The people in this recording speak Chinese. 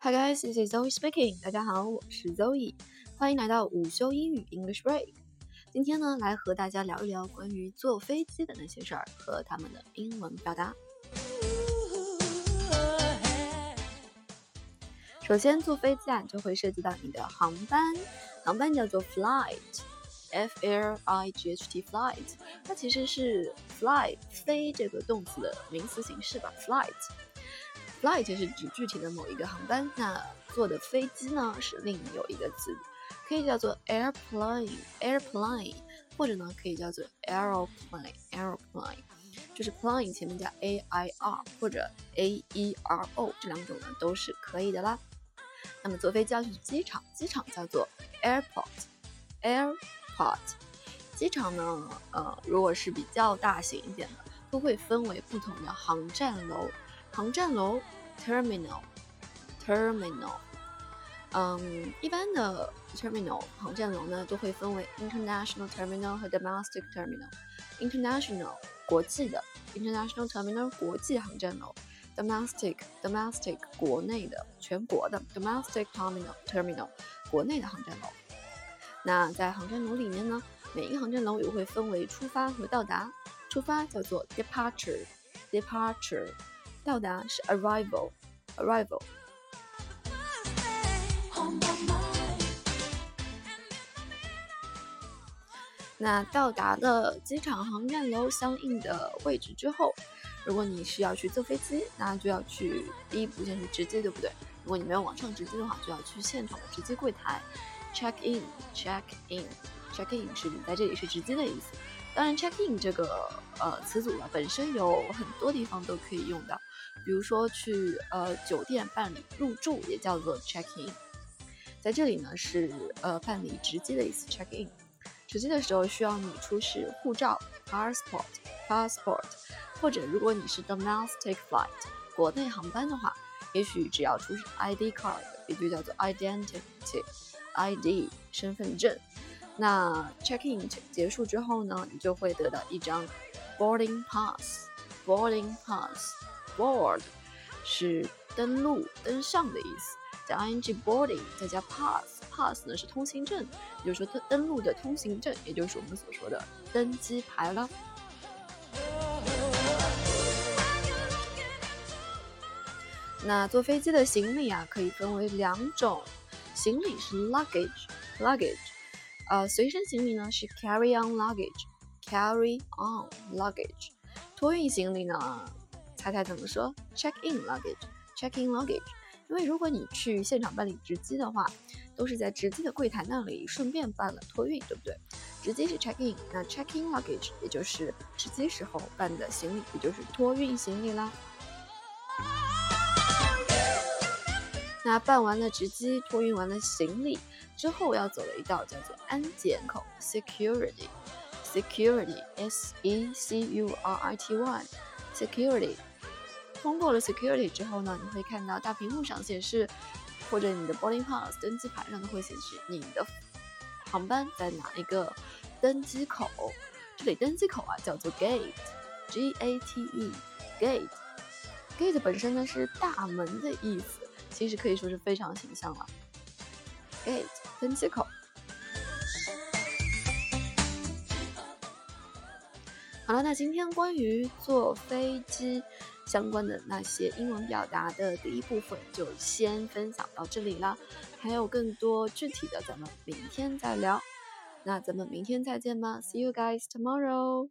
Hi guys, this is Zoe speaking. 大家好，我是 Zoe，欢迎来到午休英语 English Break。今天呢，来和大家聊一聊关于坐飞机的那些事儿和他们的英文表达。首先，坐飞机啊，就会涉及到你的航班，航班叫做 flight，f l i g h t flight，它其实是 fly 飞这个动词的名词形式吧，flight。Flight 是指具体的某一个航班，那坐的飞机呢是另有一个词，可以叫做 airplane，airplane，或者呢可以叫做 aeroplane，aeroplane，就是 plane 前面加 a i r 或者 a e r o 这两种呢都是可以的啦。那么坐飞机要去机场，机场叫做 airport，airport。机场呢，呃，如果是比较大型一点的，都会分为不同的航站楼。航站楼，terminal，terminal，嗯，一般的 terminal 航站楼呢，都会分为 international terminal 和 domestic terminal。international 国际的，international terminal 国际航站楼；domestic domestic 国内的，全国的，domestic terminal terminal 国内的航站楼。那在航站楼里面呢，每一个航站楼也会分为出发和到达。出发叫做 departure，departure。到达是 arrival，arrival。那到达了机场航站楼相应的位置之后，如果你是要去坐飞机，那就要去第一步先去值机，对不对？如果你没有网上值机的话，就要去现场的值机柜台 check in，check in，check in 是你在这里是值机的意思。当然，check in 这个呃词组呢，本身有很多地方都可以用到。比如说去呃酒店办理入住也叫做 check in，在这里呢是呃办理值机的意思 check in，值机的时候需要你出示护照 passport passport，或者如果你是 domestic flight 国内航班的话，也许只要出示 ID card 也就叫做 identity ID 身份证。那 check in 结束之后呢，你就会得到一张 boarding pass boarding pass。Board 是登陆、登上的意思，加 ing boarding 再加 pass，pass 呢是通行证，也就是说登登陆的通行证，也就是我们所说的登机牌了。那坐飞机的行李啊，可以分为两种，行李是 luggage，luggage，呃，随身行李呢是 carry on luggage，carry on luggage，托运行李呢？猜猜怎么说？Check in luggage，check in luggage。因为如果你去现场办理值机的话，都是在值机的柜台那里顺便办了托运，对不对？值机是 check in，那 check in luggage 也就是值机时候办的行李，也就是托运行李啦。那办完了值机，托运完了行李之后，要走的一道叫做安检口 （security），security，s e c u r i t y，security。通过了 security 之后呢，你会看到大屏幕上显示，或者你的 boarding pass 登机牌上都会显示你的航班在哪一个登机口。这里登机口啊叫做 gate，g a t e，gate。gate 本身呢是大门的意思，其实可以说是非常形象了。gate 登机口。好了，那今天关于坐飞机。相关的那些英文表达的第一部分就先分享到这里了，还有更多具体的，咱们明天再聊。那咱们明天再见吧，See you guys tomorrow。